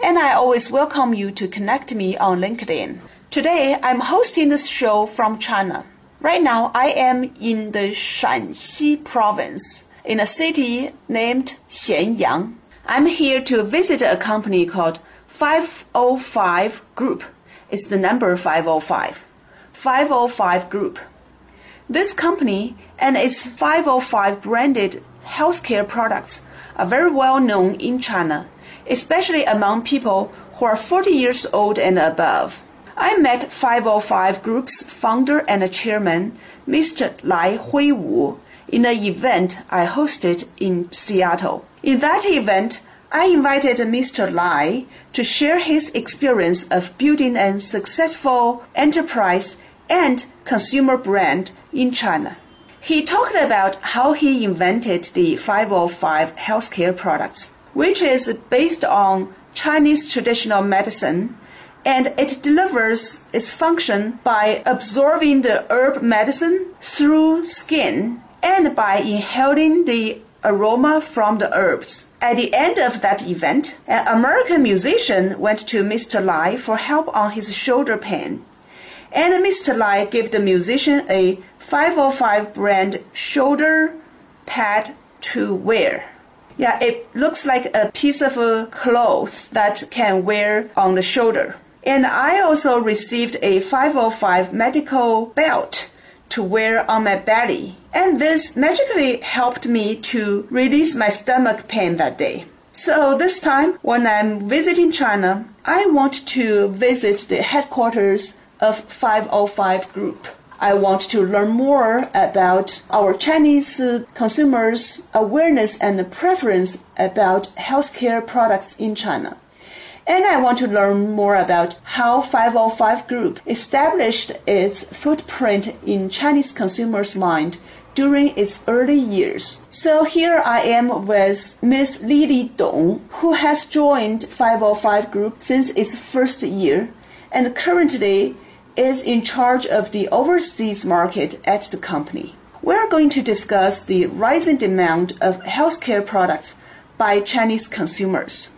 and I always welcome you to connect me on LinkedIn. Today, I'm hosting this show from China. Right now, I am in the Shanxi province, in a city named Xianyang. I'm here to visit a company called 505 Group. It's the number 505. 505 Group. This company and its 505 branded healthcare products are very well known in China especially among people who are 40 years old and above. I met 505 Group's founder and chairman, Mr. Lai Huiwu, in an event I hosted in Seattle. In that event, I invited Mr. Lai to share his experience of building a successful enterprise and consumer brand in China. He talked about how he invented the 505 healthcare products which is based on Chinese traditional medicine, and it delivers its function by absorbing the herb medicine through skin and by inhaling the aroma from the herbs. At the end of that event, an American musician went to Mr. Lai for help on his shoulder pain. And Mr. Lai gave the musician a 505 brand shoulder pad to wear. Yeah, it looks like a piece of a cloth that can wear on the shoulder. And I also received a 505 medical belt to wear on my belly. And this magically helped me to release my stomach pain that day. So this time, when I'm visiting China, I want to visit the headquarters of 505 Group. I want to learn more about our Chinese uh, consumers' awareness and preference about healthcare products in China. And I want to learn more about how 505 Group established its footprint in Chinese consumers' mind during its early years. So here I am with Ms. Lily Dong, who has joined 505 Group since its first year and currently is in charge of the overseas market at the company. We're going to discuss the rising demand of healthcare products by Chinese consumers.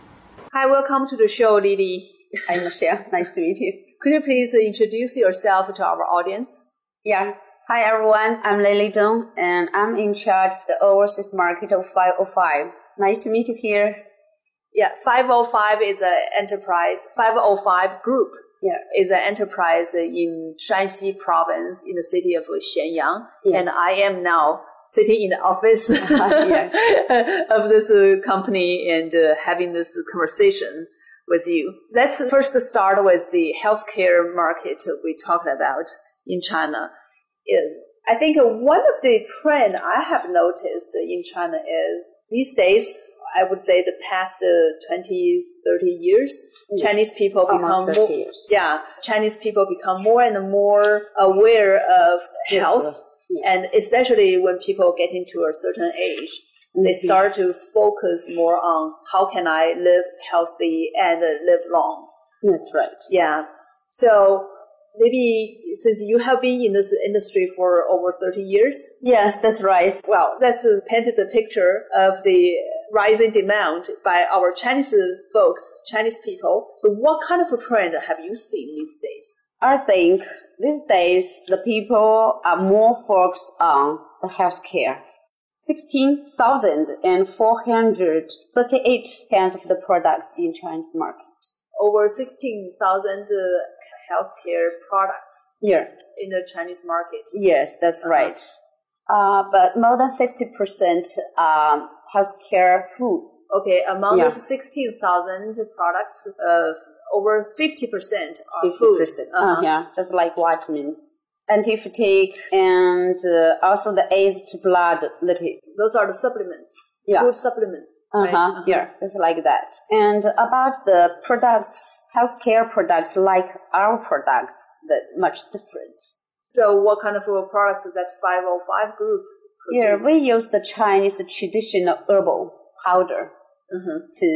Hi, welcome to the show, Lily. Hi, Michelle. Nice to meet you. Could you please introduce yourself to our audience? Yeah. Hi, everyone. I'm Lily Dong, and I'm in charge of the overseas market of 505. Nice to meet you here. Yeah, 505 is an enterprise, 505 group yeah. is an enterprise in Shanxi province in the city of Xianyang. Yeah. And I am now sitting in the office of this uh, company and uh, having this conversation with you. Let's first start with the healthcare market we talked about in China. I think one of the trend I have noticed in China is these days, I would say the past uh, 20, 30 years, Chinese people become more, years. yeah, Chinese people become more and more aware of health, yeah. and especially when people get into a certain age, mm-hmm. they start to focus more on how can I live healthy and live long. That's right. Yeah. So maybe since you have been in this industry for over 30 years. Yes, that's right. Well, that's painted the picture of the rising demand by our Chinese folks, Chinese people. So what kind of a trend have you seen these days? I think these days the people are more focused on the healthcare. 16,438 kinds of the products in Chinese market. Over 16,000 uh, healthcare products Yeah. in the Chinese market. Yes, that's right. Uh, but more than 50% um, healthcare food. Okay, among Yeah. these 16,000 products, uh, over 50% are 50%. food. Uh, Uh-huh. yeah, just like vitamins, anti-fatigue, and uh, also the aids to blood lipid. Those are the supplements. Yeah. Food supplements. right? Uh-huh. Yeah, just like that. And about the products, healthcare products like our products, that's much different. So what kind of uh, products is that 505 group Yeah, we use the Chinese traditional herbal powder Mhm. to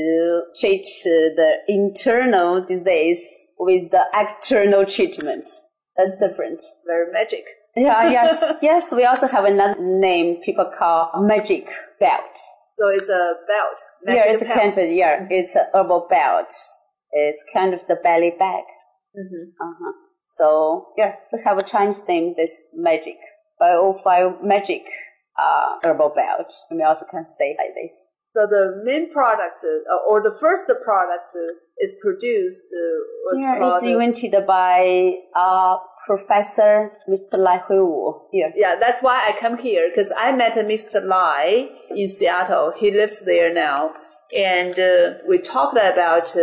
treat uh, the internal disease with the external treatment. That's different. It's very magic. Yeah, yes, yes. We also have another name people call magic belt. So it's a belt. yeah, magic it's a kind of yeah, it's a herbal belt. It's kind of the belly bag. Mhm. Uh-huh. So yeah, we have a Chinese name. This magic bio magic uh, herbal belt. And we also can say like this. So the main product, uh, or the first product, uh, is produced uh, was Yeah, it's invented by uh, Professor Mr. Lai Huiwu. Here. yeah, that's why I come here because I met Mr. Lai in Seattle. He lives there now, and uh, we talked about uh,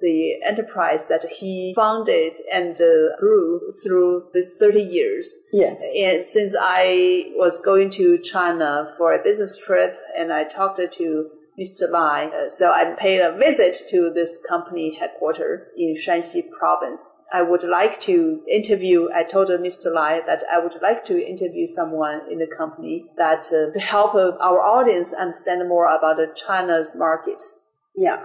the enterprise that he founded and uh, grew through these 30 years. Yes. And since I was going to China for a business trip and I talked to Mr. Lai, uh, so I paid a visit to this company headquarters in Shanxi province. I would like to interview, I told Mr. Lai that I would like to interview someone in the company that uh, to help uh, our audience understand more about the China's market. Yeah.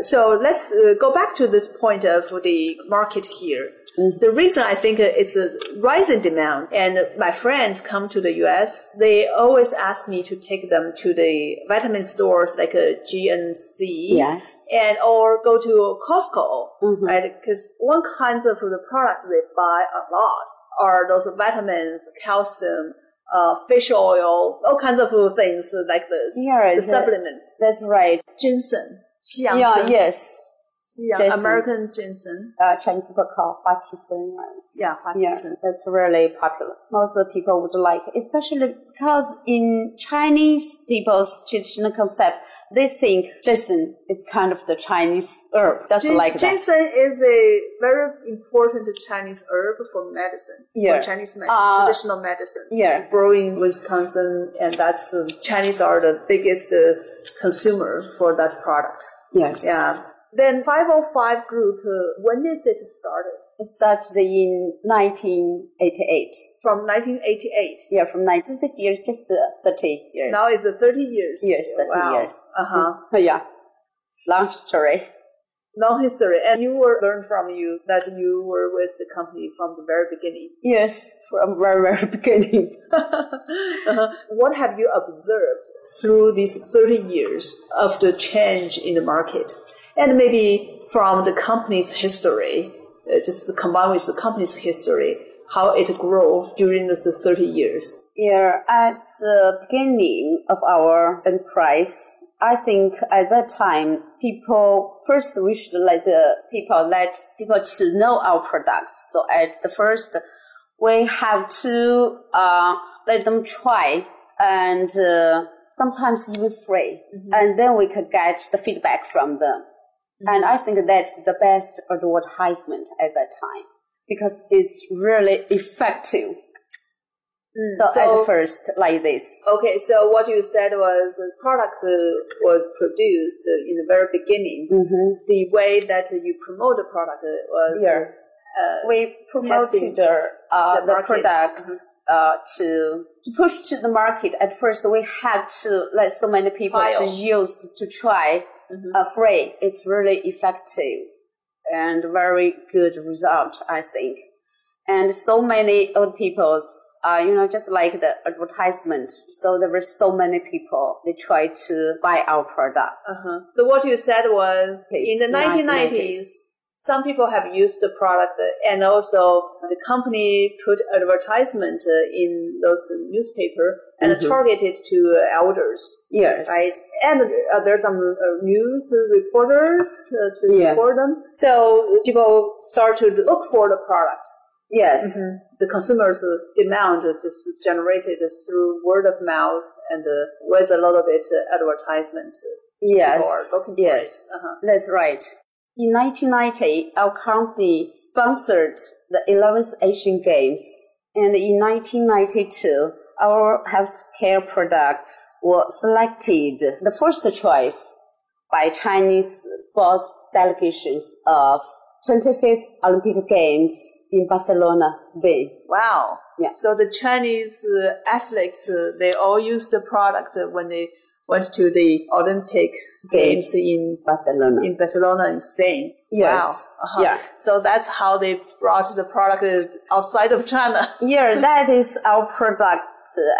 So let's uh, go back to this point of the market here. The reason I think uh, it's a rising demand, and my friends come to the US, they always ask me to take them to the vitamin stores like a GNC, Yes. and or go to Costco, Mhm. right? Because one kinds of the products they buy a lot are those vitamins, calcium, uh, fish oil, all kinds of things like this. Yeah, the the- supplements, That's right. ginseng, 西洋 Yeah, 参 yes. 西洋 Ginseng. American ginseng. Uh, Chinese people call 花旗参, right? Yeah, 花旗 Yeah, 参。 that's really popular. Most of the people would like, especially because in Chinese people's traditional concept, they think ginseng is kind of the Chinese herb, just like that. ginseng is a very important Chinese herb for medicine. Yeah. For Chinese med- Uh, traditional medicine. Yeah. Growing in Wisconsin, and that's uh, Chinese are the biggest uh, consumer for that product. Yes. Yeah. Then 505 group, uh, when is it started? It started in 1988. From 1988. Yeah, from 19, this year is just uh, 30 years. Now it's uh, 30 years. Yes, 30 wow. years. Uh-huh. It's- yeah. Long story. Long history. And you were learned from you that you were with the company from the very beginning. Yes, from very, very beginning. Uh-huh. What have you observed through these 30 years of the change in the market? And maybe from the company's history, uh, just combine with the company's history, how it grew during the 30 years. Yeah, at the beginning of our enterprise, I think at that time, people, first we should let the people, let people to know our products. So at the first, we have to, uh, let them try and, uh, sometimes even free. And then we could get the feedback from them. And I think that's the best advertisement at that time because it's really effective. So, at first, like this. Okay, so what you said was the product uh, was produced uh, in the very beginning. hmm The way that you promote the product uh, was Yeah. uh, We promoted the, uh, the the, market. products uh, to, to push to the market. At first, we had to let so many people to use to try uh, free. It's really effective and very good result, I think. And so many old people's, uh, you know, just like the advertisement. So there were so many people, they tried to buy our product. Uh-huh. So what you said was in the 1990s, 1990s. Some people have used the product and also the company put advertisement in those newspaper and Mhm. targeted to elders, Yes. right? And uh, there's some uh, news reporters uh, to Yeah. report them. So people start to look for the product. Yes. The consumers' demand is generated through word of mouth and uh, with a little bit uh, advertisement. Yes. People are looking for yes. Uh-huh. That's right. In 1990, our company sponsored the 11th Asian Games. And in 1992, our healthcare products were selected the first choice by Chinese sports delegations of 25th Olympic Games in Barcelona, Spain. Wow. Yeah. So the Chinese uh, athletes, uh, they all use the product uh, when they went to the Olympic Games in Barcelona. in Barcelona in Spain. Yes. Wow. Uh-huh. Yeah. So that's how they brought the product outside of China. Yeah, that is our product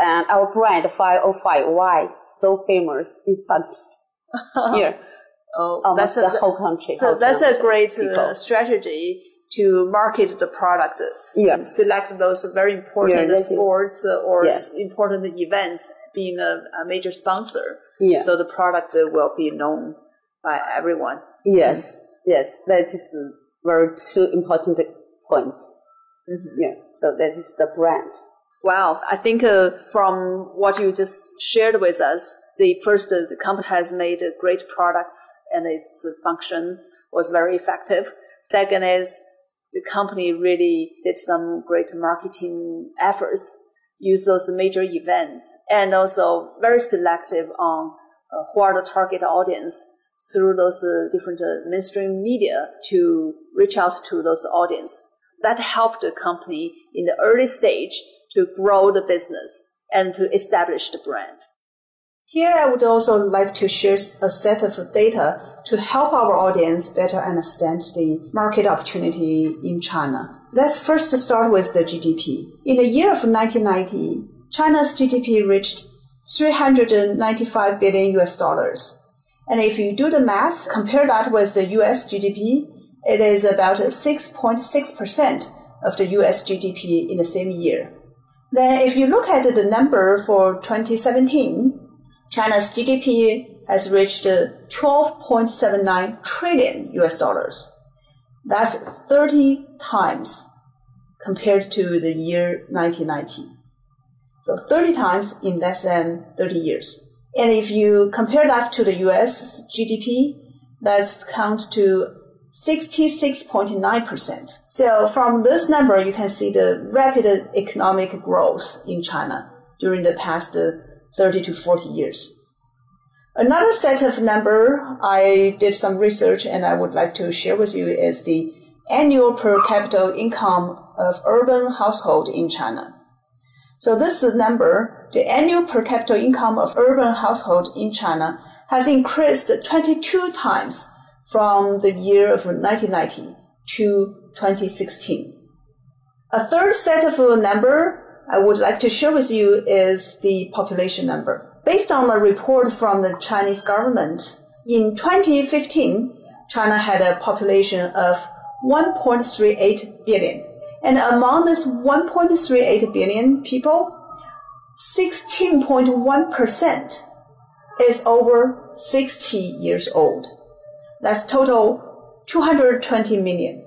and our brand 505. Why so famous in Southeast? Here, Oh, almost that's the a, whole country. so whole that's a great uh, strategy to market the product. Yeah. Select those very important Yeah, sports uh, or Yes. important events being a, a major sponsor. Yeah. So the product uh, will be known by everyone. Yes, yes, that is very two important points. Mm-hmm. Yeah, so that is the brand. Wow, I think uh, from what you just shared with us, the first uh, the company has made uh, great products and its function was very effective. Second is the company really did some great marketing efforts, use those major events, and also very selective on uh, who are the target audience through those uh, different uh, mainstream media to reach out to those audience. That helped the company in the early stage to grow the business and to establish the brand. Here, I would also like to share a set of data to help our audience better understand the market opportunity in China. Let's first start with the GDP. In the year of 1990, China's GDP reached 395 billion US dollars. And if you do the math, compare that with the US GDP, it is about 6.6% of the US GDP in the same year. Then if you look at the number for 2017, China's GDP has reached uh, 12.79 trillion US dollars. That's 30 times compared to the year 1990. So 30 times in less than 30 years. And if you compare that to the US GDP, that's count to 66.9%. So from this number, you can see the rapid economic growth in China during the past uh, 30 to 40 years. Another set of number I did some research and I would like to share with you is the annual per capita income of urban household in China. So this number, the annual per capita income of urban household in China has increased 22 times from the year of 1990 to 2016. A third set of number I would like to share with you is the population number. Based on a report from the Chinese government, in 2015, China had a population of 1.38 billion. And among this 1.38 billion people, 16.1% is over 60 years old. That's total 220 million.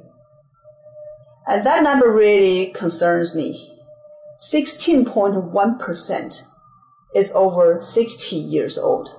And that number really concerns me. 16.1% is over 60 years old.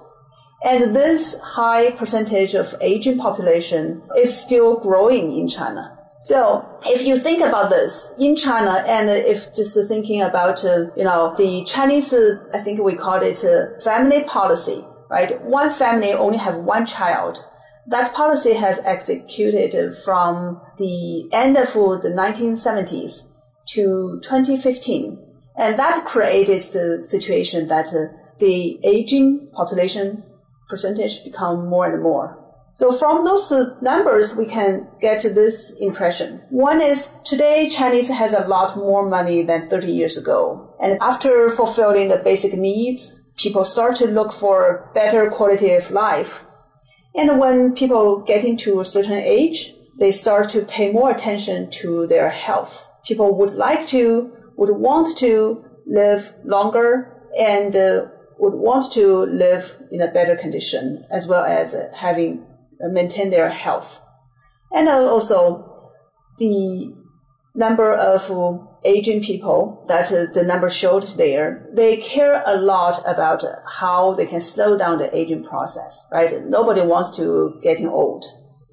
And this high percentage of aging population is still growing in China. So if you think about this in China, and if just thinking about, uh, you know, the Chinese, uh, I think we call it uh, family policy, right? One family only have one child. That policy has executed from the end of the 1970s to 2015. And that created the situation that uh, the aging population percentage become more and more. So from those uh, numbers, we can get this impression. One is today Chinese has a lot more money than 30 years ago. And after fulfilling the basic needs, people start to look for better quality of life. And when people get into a certain age, they start to pay more attention to their health. People would like to, would want to live longer and uh, would want to live in a better condition as well as having uh, maintain their health. And also the number of aging people that uh, the number showed there, they care a lot about how they can slow down the aging process, right? Nobody wants to getting old.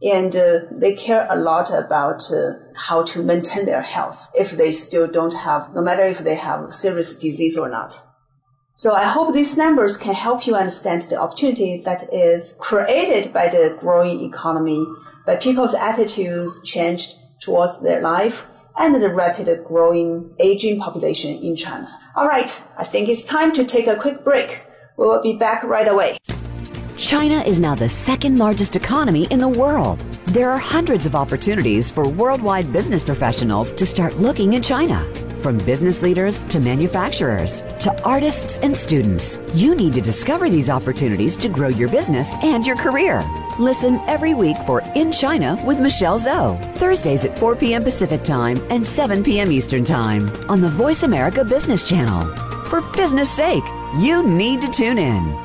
And uh, they care a lot about uh, how to maintain their health if they still don't have, no matter if they have serious disease or not. So I hope these numbers can help you understand the opportunity that is created by the growing economy, by people's attitudes changed towards their life, and the rapid growing aging population in China. All right, I think it's time to take a quick break. We will be back right away. China is now the second largest economy in the world. There are hundreds of opportunities for worldwide business professionals to start looking in China. From business leaders to manufacturers to artists and students, you need to discover these opportunities to grow your business and your career. Listen every week for In China with Michelle Zhou, Thursdays at 4 p.m. Pacific Time and 7 p.m. Eastern Time on the Voice America Business Channel. For business sake, you need to tune in.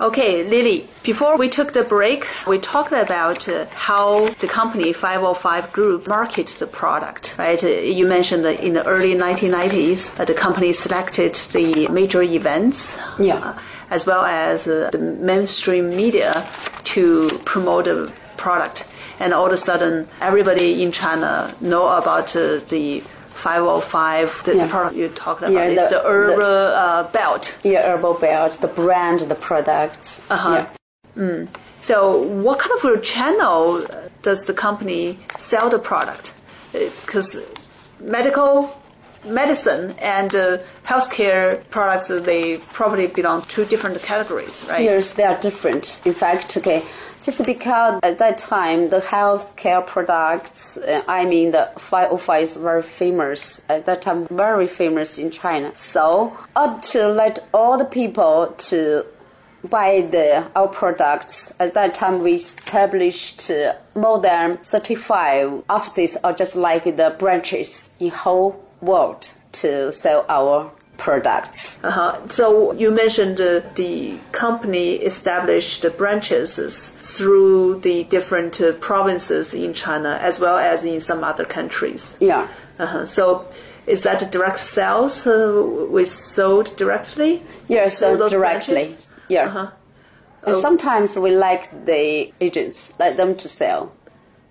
Okay, Lily, before we took the break, we talked about uh, how the company 505 Group markets the product, right? Uh, you mentioned that in the early 1990s, uh, the company selected the major events. Yeah. uh, as well as uh, the mainstream media to promote the product. And all of a sudden, everybody in China know about uh, the 505, the, the product you talked about. Yeah, it's the- the herbal uh, belt. Yeah, herbal belt, the brand, the products. Uh-huh. Yeah. So, what kind of a channel does the company sell the product? Because medical, medicine, and uh, healthcare products, uh, they probably belong to different categories, right? Yes, they are different. In fact, okay, just because at that time the healthcare products, uh, I mean the 505 is very famous at that time, very famous in China. So, to let all the people to buy the our products, at that time we established uh, more than 35 offices or just like the branches in whole world to sell our products. Uh-huh. So you mentioned uh, the company established branches through the different uh, provinces in China as well as in some other countries. Yeah. Uh-huh. So is that direct sales uh, we sold directly? Yes, so directly. branches? Yeah. Uh-huh. And sometimes we like the agents, like them to sell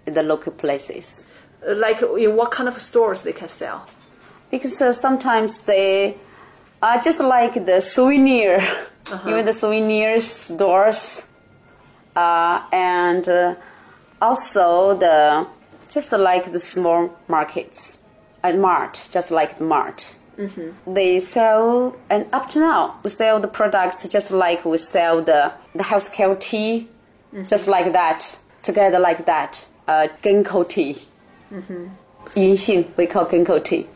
in the local places. Like in what kind of stores they can sell? Because uh, sometimes they are just like the souvenir, even the souvenir stores, uh, and uh, also the just like the small markets at mart, just like the mart. They sell, and up to now, we sell the products just like we sell the the healthcare tea, just like that, together like that. Uh, ginkgo tea, Yinxing, we call ginkgo tea.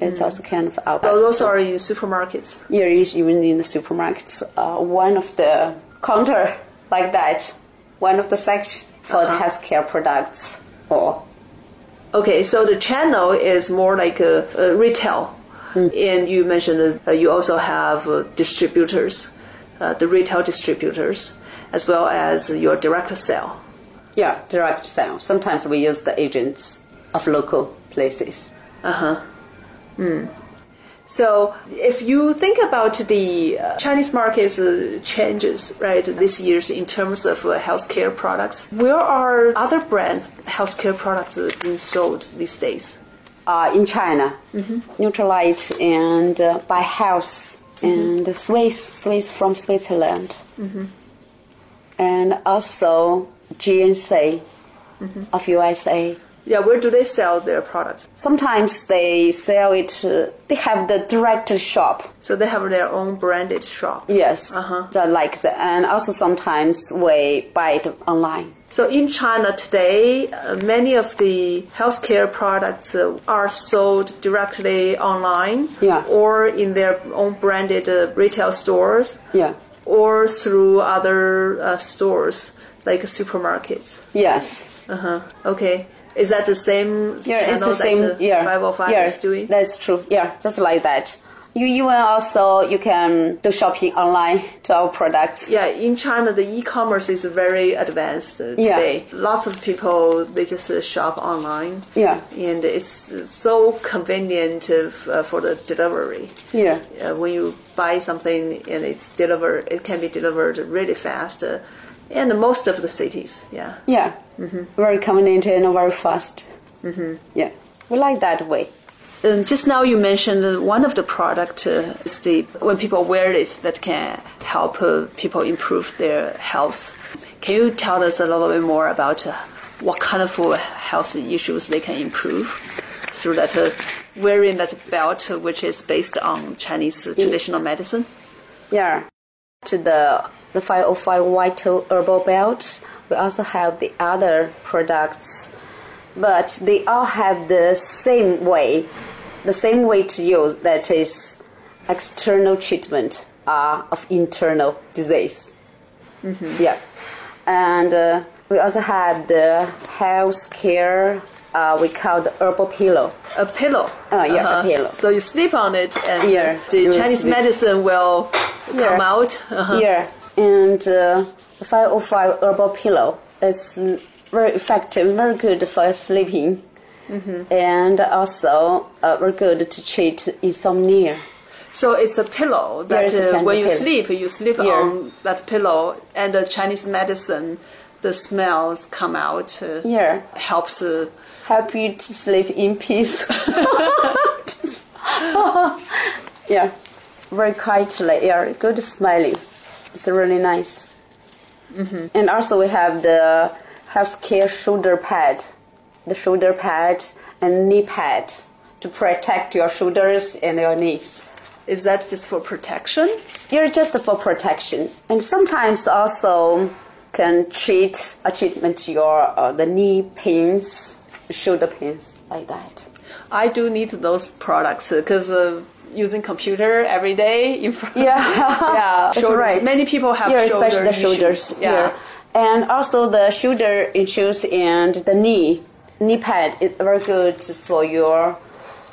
It's also kind of our. Oh, those are in supermarkets. Yeah, even in the supermarkets. Uh, one of the counter like that, one of the section for the Uh-huh. healthcare products. Or Okay, so the channel is more like a, a retail, and you mentioned that uh, you also have uh, distributors, uh, the retail distributors, as well as your direct sale. yeah, direct sale. Sometimes we use the agents of local places. So if you think about the uh, Chinese market's uh, changes, right, this year's in terms of uh, healthcare products, where are other brands healthcare products uh, being sold these days? Uh, in China, Nutrilite and uh, By-Health and Swiss, Swiss from Switzerland, and also GNC of USA. Yeah, where do they sell their products? Sometimes they sell it. Uh, they have the direct shop. So they have their own branded shop. Yes, Uh-huh. that like that. And also sometimes we buy it online. So in China today, uh, many of the healthcare products uh, are sold directly online Yeah. or in their own branded uh, retail stores Yeah. or through other uh, stores like supermarkets. Yes. Uh-huh. Okay. Is that the same Yeah, it's the same. yeah, 505 yeah, is doing? That's true. Yeah, just like that. You even also you can do shopping online to our products. Yeah, in China, the e-commerce is very advanced uh, Yeah. today. Lots of people they just uh, shop online. Yeah. and it's so convenient uh, uh, for the delivery. Yeah. When you buy something and it's delivered, it can be delivered really fast. And most of the cities, yeah. Yeah. Very convenient and very fast. Mm-hmm. Yeah. We like that way. Um, just now you mentioned one of the product uh, is the when people wear it that can help uh, people improve their health. Can you tell us a little bit more about uh, what kind of uh, health issues they can improve through that uh, wearing that belt, uh, which is based on Chinese uh, traditional medicine? Yeah. To the the 505 Vital Herbal Belts. we also have the other products, but they all have the same way, the same way to use. That is external treatment uh, of internal disease. Yeah, and uh, we also have the health care. Uh, we call the herbal pillow. A pillow. Oh, yeah, a pillow. So you sleep on it, and Yeah, the Chinese sleep. medicine will come out. Uh-huh. Yeah, and uh, 505 herbal pillow is very effective, very good for sleeping, Mm-hmm. and also uh, very good to treat insomnia. So it's a pillow that uh, when you pillow. sleep, you sleep Yeah. on that pillow, and the Chinese medicine, the smells come out. Uh, Yeah, Helps. Uh, help you to sleep in peace. yeah, very quietly. Yeah, good smiling. It's really nice. Mm-hmm. And also we have the healthcare shoulder pad, the shoulder pad and knee pad to protect your shoulders and your knees. is that just for protection? You're just for protection, and sometimes also can treat a treatment your uh, the knee pains, shoulder pains like that. I do need those products because uh, using computer every day in front. Yeah, yeah. that's right. Many people have yeah, shoulder especially the shoulders. Yeah. and also the shoulder issues and the knee knee pad is very good for your.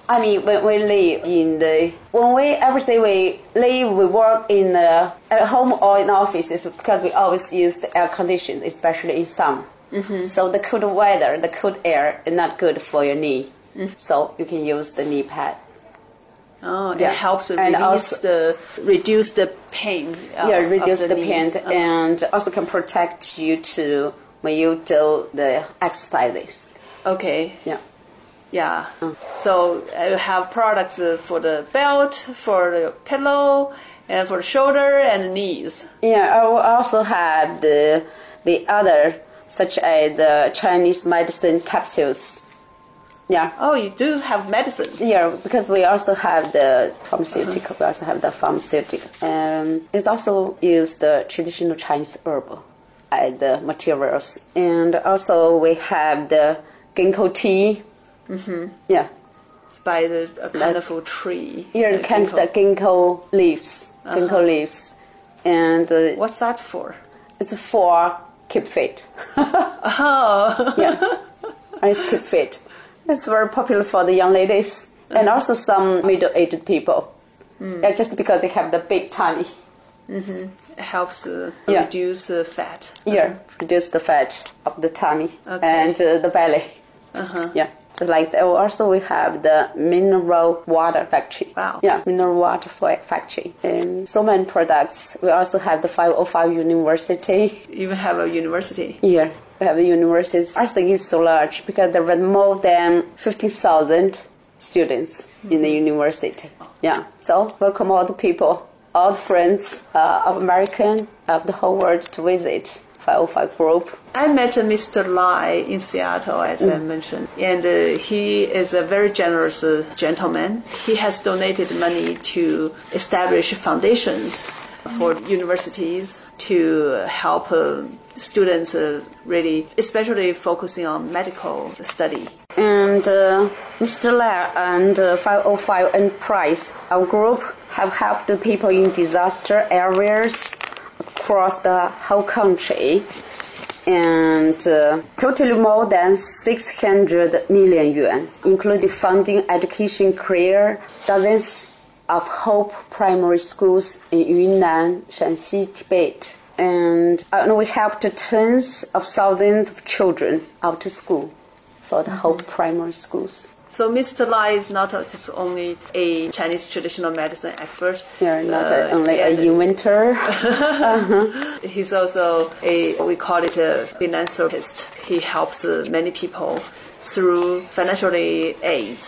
I mean, when we live in the when we everything we live, we work in the at home or in offices because we always use the air condition, especially in summer. Mm-hmm. So the cold weather, the cold air is not good for your knee. Mm. So you can use the knee pad. Oh, it helps And also- the reduce the pain. uh, yeah, reduce the, knees. pain Uh, and also can protect you to when you do the exercises. okay. Yeah. Yeah. So I have products uh, for the belt, for the pillow, and for the shoulder and knees. Yeah, I will also have the the other such as the Chinese medicine capsules. Yeah. Oh, you do have medicine. Yeah, because we also have the pharmaceutical. We also have the pharmaceutical. Um, it's also used the traditional Chinese herb as the materials, and also we have the ginkgo tea. Mm-hmm. Yeah, It's by the a kind of a tree. here the of the ginkgo. ginkgo leaves, ginkgo leaves, and uh, What's that for? it's for keep fit. Oh, yeah, it's keep fit. It's very popular for the young ladies and also some middle-aged people. Yeah, just because they have the big tummy. it helps uh, Yeah. reduce uh, fat. Yeah, reduce the fat of the tummy Okay. and uh, the belly. Uh-huh. Yeah. So like that. Also, we have the mineral water factory. Wow. Yeah, mineral water factory. And so many products. We also have the 505 University. You have a university. Here, we have a university. I think it's so large because there were more than 50,000 students in the university. Yeah. So welcome all the people, all the friends uh, of American, of the whole world to visit 505 group. I met Mr. Lai in Seattle, as I mentioned, and uh, he is a very generous uh, gentleman. He has donated money to establish foundations for universities to help uh, students uh, really, especially focusing on medical study. And uh, Mr. Lai and uh, 505 Enterprise, our group, have helped the people in disaster areas across the whole country. And uh, totally more than 600 million yuan, including funding education career, dozens of Hope primary schools in Yunnan, Shanxi, Tibet. And, and we helped tens of thousands of children out to school for the Hope primary schools. So Mr. Lai is not just only a Chinese traditional medicine expert. You're not uh, only a and inventor. He's also a, we call it a philanthropist. He helps uh, many people through financially aids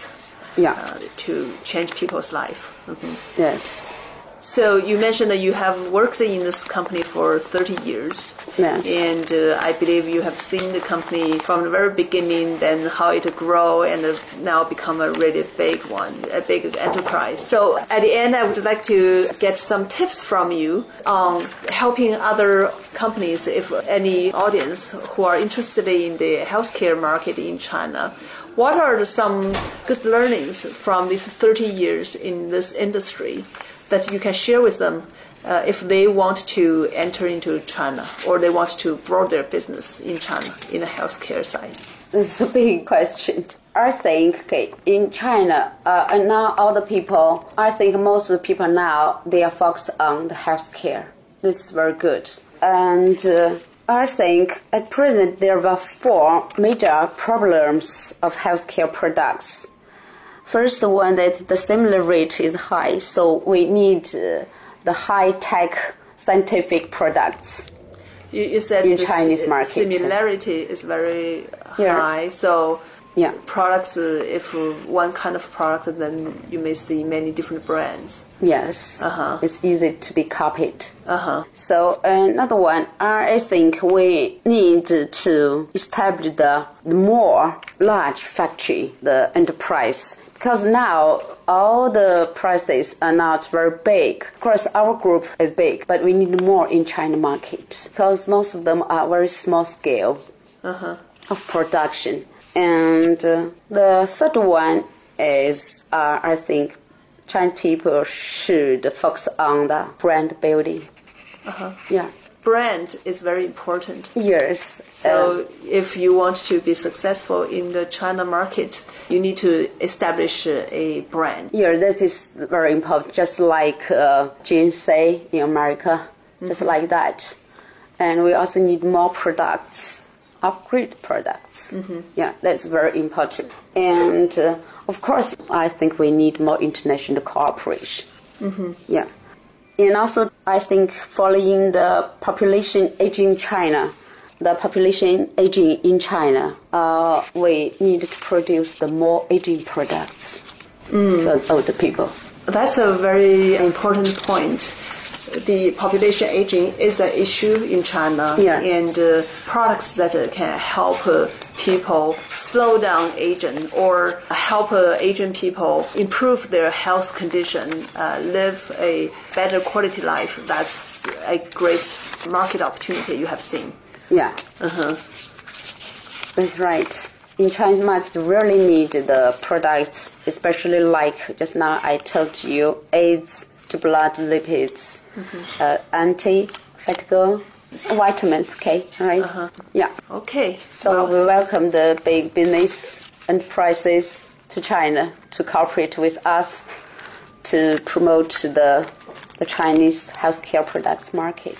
yeah. uh, to change people's life. Mhm. Yes. So you mentioned that you have worked in this company for 30 years. Yes. And uh, I believe you have seen the company from the very beginning, then how it grow and uh, now become a really big one, a big enterprise. So at the end, I would like to get some tips from you on helping other companies, if any audience who are interested in the healthcare market in China. What are some good learnings from these 30 years in this industry that you can share with them uh, if they want to enter into China or they want to grow their business in China in the healthcare side? This is a big question. I think okay, in China, uh, and now all the people, I think most of the people now, they are focused on the healthcare. This is very good. And uh, I think at present there are four major problems of healthcare products. First one that the similar rate is high, so we need uh, the high tech scientific products. You, you said In the Chinese market. similarity is very Yeah. high. So Yeah. products, uh, if one kind of product, then you may see many different brands. Yes, Uh-huh. it's easy to be copied. Uh huh. So another one, I think we need to establish the more large factory, the enterprise, because now all the prices are not very big. Of course, our group is big, but we need more in China market because most of them are very small scale of production. And uh, the third one is, uh, I think, Chinese people should focus on the brand building. Uh-huh. Yeah. Brand is very important. Yes. So uh, if you want to be successful in the China market, you need to establish a brand. yeah, this is very important. Just like uh, GNC in America, just like that. And we also need more products, upgrade products. Yeah, that's very important. And uh, of course, I think we need more international cooperation. Yeah. And also, I think following the population aging in China, the population aging in China, uh, we need to produce the more aging products for older people. That's a very important point. The population aging is an issue in China, Yeah. and uh, products that uh, can help uh, people slow down aging or help uh, aging people improve their health condition, uh, live a better quality life. That's a great market opportunity you have seen. Yeah, Uh-huh. that's right. In Chinese market, really need the products, especially like just now I told you, AIDS to blood lipids, uh, anti-fatigue, vitamins, okay, right? Yeah. Okay, So we welcome the big business enterprises to China to cooperate with us to promote the, the Chinese healthcare products market.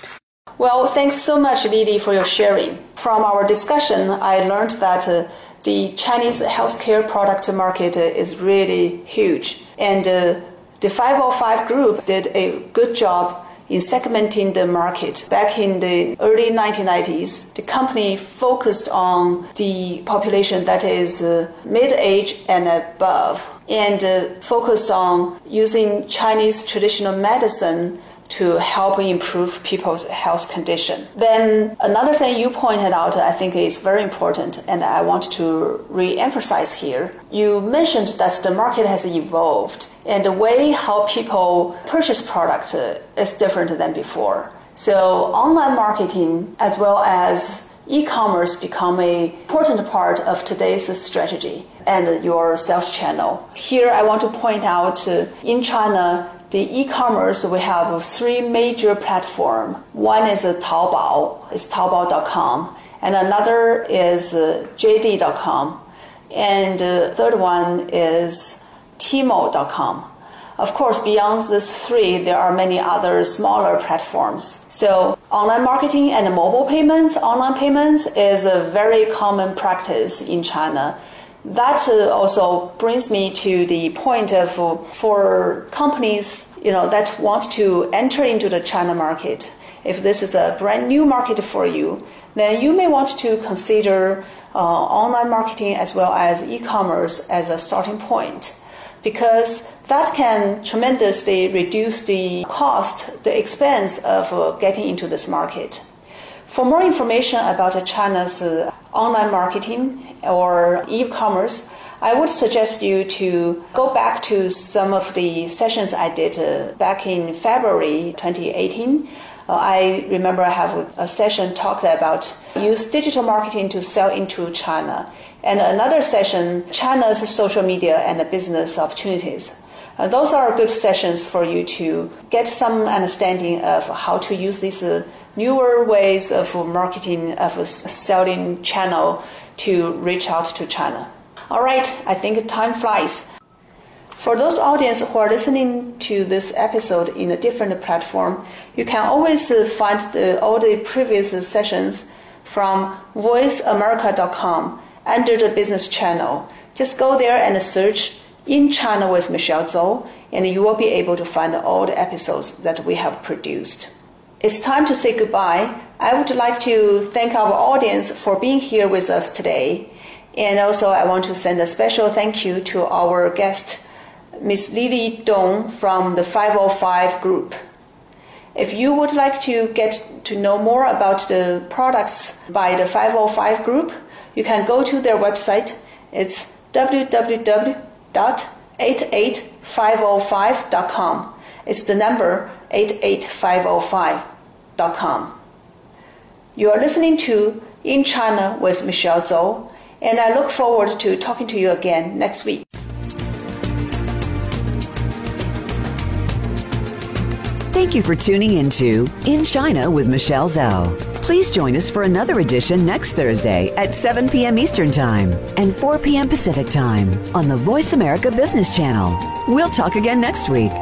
Well, thanks so much, Lily, for your sharing. From our discussion, I learned that uh, the Chinese healthcare product market uh, is really huge. And uh, the 505 group did a good job in segmenting the market. Back in the early 1990s, the company focused on the population that is uh, mid-age and above and uh, focused on using Chinese traditional medicine to help improve people's health condition. Then another thing you pointed out, I think is very important, and I want to re-emphasize here. You mentioned that the market has evolved, and the way how people purchase products is different than before. So online marketing as well as e-commerce become a important part of today's strategy and your sales channel. Here I want to point out uh, in China the e-commerce we have three major platforms. One is Taobao, it's taobao.com, and another is uh, JD.com, and the third one is Tmall.com. Of course, beyond these three, there are many other smaller platforms. So, online marketing and mobile payments, online payments is a very common practice in China. That also brings me to the point of for companies, you know, that want to enter into the China market. If this is a brand new market for you, then you may want to consider uh, online marketing as well as e-commerce as a starting point because that can tremendously reduce the cost, the expense of uh, getting into this market. For more information about China's uh, online marketing or e-commerce, I would suggest you to go back to some of the sessions I did uh, back in February 2018. Uh, I remember I have a session talked about use digital marketing to sell into China, and another session China's social media and business opportunities. Uh, those are good sessions for you to get some understanding of how to use these uh, newer ways of marketing, of selling channel to reach out to China. All right, I think time flies. For those audience who are listening to this episode in a different platform, you can always uh, find the, all the previous sessions from voiceamerica.com under the business channel. Just go there and search in China with Michelle Zhou, and you will be able to find all the episodes that we have produced. It's time to say goodbye. I would like to thank our audience for being here with us today. And also, I want to send a special thank you to our guest, Ms. Lily Dong from the 505 Group. If you would like to get to know more about the products by the 505 Group, you can go to their website. It's www www.88505.com. It's the number 88505.com. You are listening to In China with Michelle Zhou, and I look forward to talking to you again next week. Thank you for tuning into In China with Michelle Zhou. Please join us for another edition next Thursday at 7 p.m. Eastern Time and 4 p.m. Pacific Time on the Voice America Business Channel. We'll talk again next week.